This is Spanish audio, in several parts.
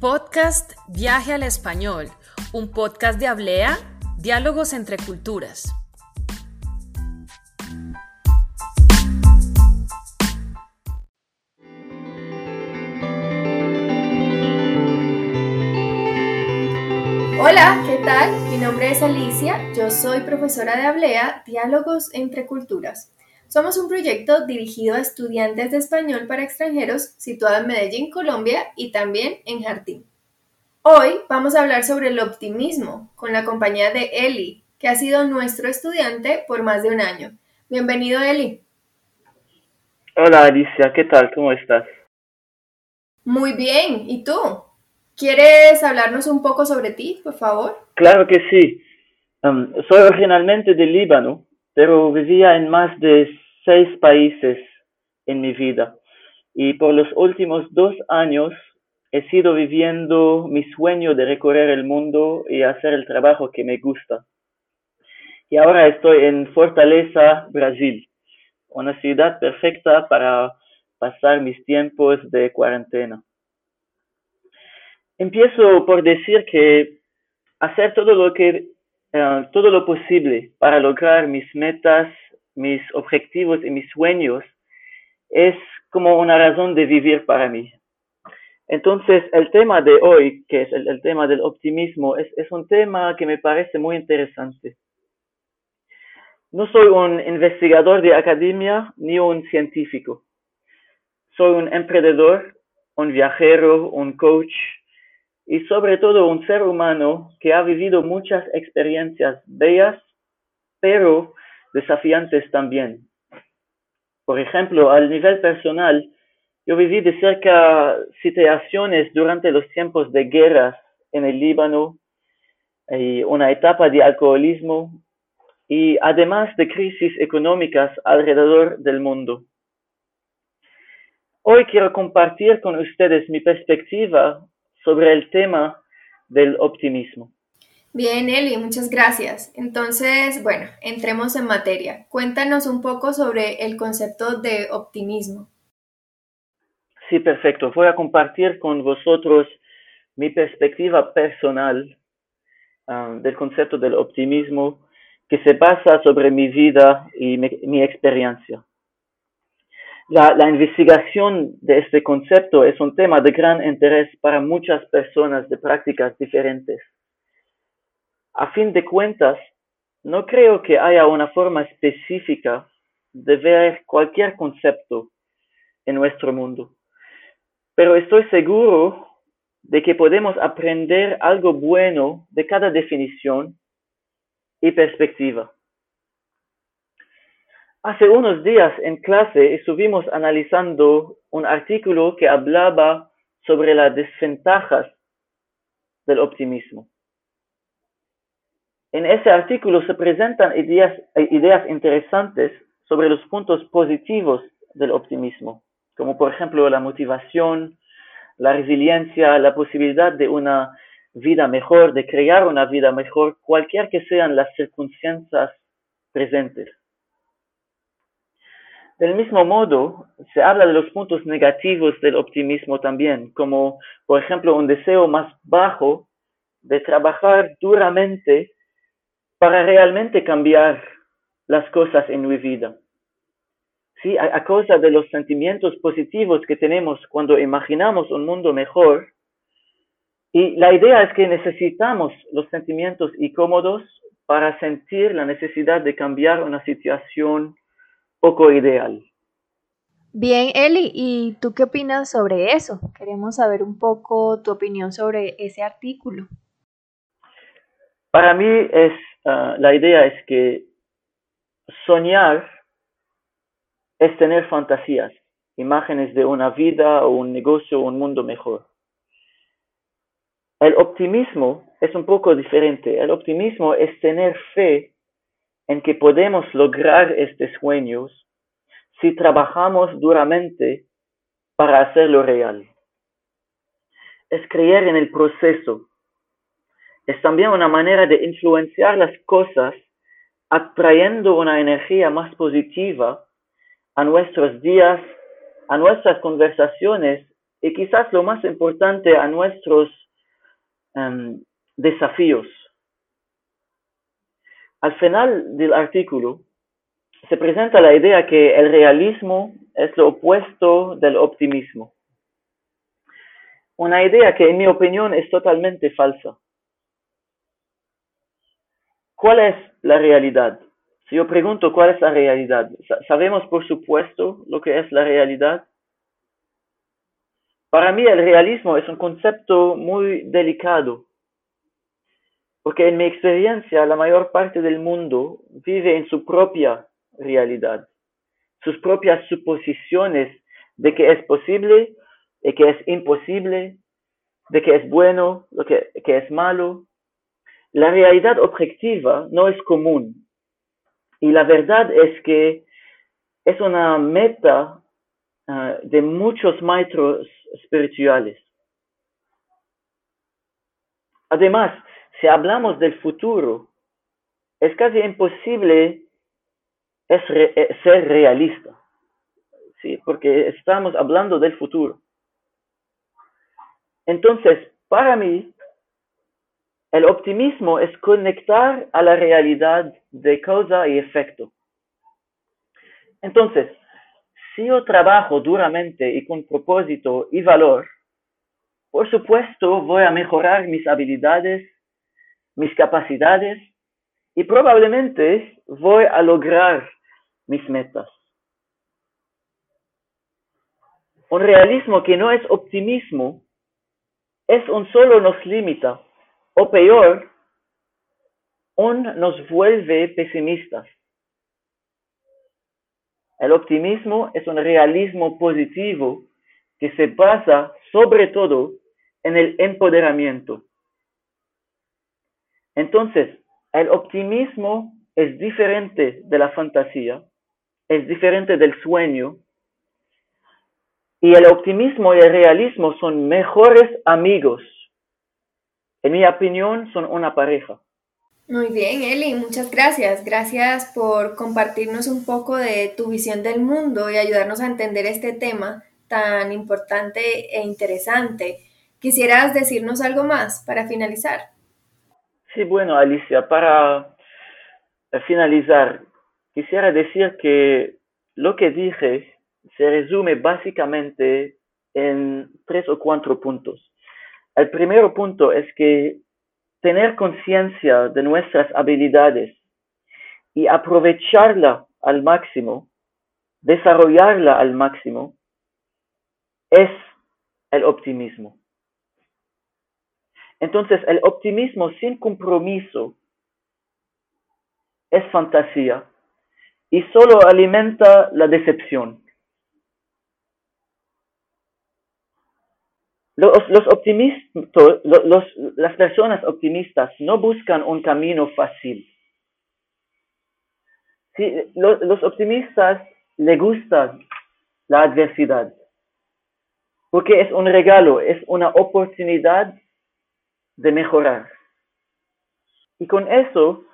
Podcast Viaje al Español, un podcast de Hablea, diálogos entre culturas. Hola, ¿qué tal? Mi nombre es Alicia, yo soy profesora de Hablea, Diálogos entre Culturas. Somos un proyecto dirigido a estudiantes de español para extranjeros situado en Medellín, Colombia y también en Jardín. Hoy vamos a hablar sobre el optimismo con la compañía de Eli, que ha sido nuestro estudiante por más de un año. Bienvenido, Eli. Hola, Alicia, ¿qué tal? ¿Cómo estás? Muy bien, ¿y tú? ¿Quieres hablarnos un poco sobre ti, por favor? Claro que sí. Um, soy originalmente de Líbano, pero vivía en más de seis países en mi vida. Y por los últimos dos años he sido viviendo mi sueño de recorrer el mundo y hacer el trabajo que me gusta. Y ahora estoy en Fortaleza, Brasil, una ciudad perfecta para pasar mis tiempos de cuarentena. Empiezo por decir que hacer todo lo que eh, todo lo posible para lograr mis metas, mis objetivos y mis sueños es como una razón de vivir para mí. Entonces, el tema de hoy, que es el, tema del optimismo, es, es un tema que me parece muy interesante. No soy un investigador de academia ni un científico. Soy un emprendedor, un viajero, un coach, y sobre todo un ser humano que ha vivido muchas experiencias bellas, pero desafiantes también. Por ejemplo, al nivel personal, yo viví de cerca situaciones durante los tiempos de guerras en el Líbano, y una etapa de alcoholismo y además de crisis económicas alrededor del mundo. Hoy quiero compartir con ustedes mi perspectiva sobre el tema del optimismo. Bien, Eli, muchas gracias. Entonces, bueno, entremos en materia. Cuéntanos un poco sobre el concepto de optimismo. Sí, perfecto. Voy a compartir con vosotros mi perspectiva personal ah, del concepto del optimismo que se basa sobre mi vida y mi experiencia. La, investigación de este concepto es un tema de gran interés para muchas personas de prácticas diferentes. A fin de cuentas, no creo que haya una forma específica de ver cualquier concepto en nuestro mundo, pero estoy seguro de que podemos aprender algo bueno de cada definición y perspectiva. Hace unos días en clase estuvimos analizando un artículo que hablaba sobre las desventajas del optimismo. En ese artículo se presentan ideas, interesantes sobre los puntos positivos del optimismo, como por ejemplo la motivación, la resiliencia, la posibilidad de una vida mejor, de crear una vida mejor, cualquier que sean las circunstancias presentes. Del mismo modo, se habla de los puntos negativos del optimismo también, como por ejemplo un deseo más bajo de trabajar duramente para realmente cambiar las cosas en mi vida. Sí, a, causa de los sentimientos positivos que tenemos cuando imaginamos un mundo mejor, y la idea es que necesitamos los sentimientos incómodos para sentir la necesidad de cambiar una situación poco ideal. Bien, Eli, ¿y tú qué opinas sobre eso? Queremos saber un poco tu opinión sobre ese artículo. Para mí es ah, la idea es que soñar es tener fantasías, imágenes de una vida o un negocio o un mundo mejor. El optimismo es un poco diferente. El optimismo es tener fe en que podemos lograr estos sueños si trabajamos duramente para hacerlo real. Es creer en el proceso. Es también una manera de influenciar las cosas atrayendo una energía más positiva a nuestros días, a nuestras conversaciones y quizás lo más importante a nuestros em, desafíos. Al final del artículo se presenta la idea que el realismo es lo opuesto del optimismo. Una idea que en mi opinión es totalmente falsa. ¿Cuál es la realidad? Si yo pregunto cuál es la realidad, ¿sabemos por supuesto lo que es la realidad? Para mí el realismo es un concepto muy delicado, porque en mi experiencia la mayor parte del mundo vive en su propia realidad, sus propias suposiciones de que es posible y que es imposible, de que es bueno, lo que, que es malo. La realidad objetiva no es común y la verdad es que es una meta ah, de muchos maestros espirituales. Además, si hablamos del futuro, es casi imposible eh, ser realista, ¿sí? porque estamos hablando del futuro. Entonces, para mí, el optimismo es conectar a la realidad de causa y efecto. Entonces, si yo trabajo duramente y con propósito y valor, por supuesto voy a mejorar mis habilidades, mis capacidades y probablemente voy a lograr mis metas. Un realismo que no es optimismo es un solo nos limita, o peor, un nos vuelve pesimistas. El optimismo es un realismo positivo que se basa sobre todo en el empoderamiento. Entonces, el optimismo es diferente de la fantasía, es diferente del sueño, y el optimismo y el realismo son mejores amigos. En mi opinión, son una pareja. Muy bien, Eli, muchas gracias. Gracias por compartirnos un poco de tu visión del mundo y ayudarnos a entender este tema tan importante e interesante. ¿Quisieras decirnos algo más para finalizar? Sí, bueno, Alicia, para finalizar, quisiera decir que lo que dije se resume básicamente en tres o cuatro puntos. El primer punto es que tener conciencia de nuestras habilidades y aprovecharla al máximo, desarrollarla al máximo, es el optimismo. Entonces, el optimismo sin compromiso es fantasía y solo alimenta la decepción. Los, optimistas, las personas optimistas no buscan un camino fácil. los, optimistas les gusta la adversidad, porque es un regalo, es una oportunidad de mejorar. Y con eso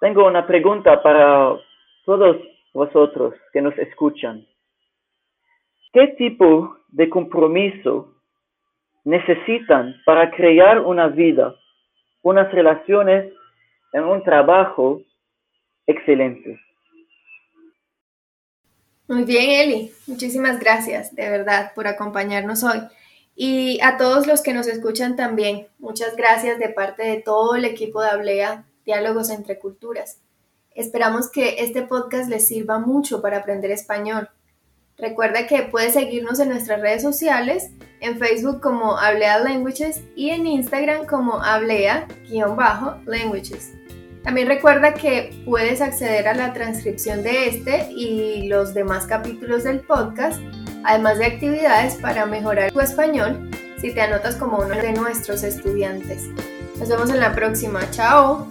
tengo una pregunta para todos vosotros que nos escuchan. ¿Qué tipo de compromiso necesitan para crear una vida, unas relaciones en un trabajo excelente. Muy bien, Eli. Muchísimas gracias, de verdad, por acompañarnos hoy. Y a todos los que nos escuchan también, muchas gracias de parte de todo el equipo de Ablea, Diálogos entre Culturas. Esperamos que este podcast les sirva mucho para aprender español Recuerda que puedes seguirnos en nuestras redes sociales, en Facebook como Ablea Languages y en Instagram como Ablea-Languages. También recuerda que puedes acceder a la transcripción de este y los demás capítulos del podcast, además de actividades para mejorar tu español si te anotas como uno de nuestros estudiantes. Nos vemos en la próxima. Chao.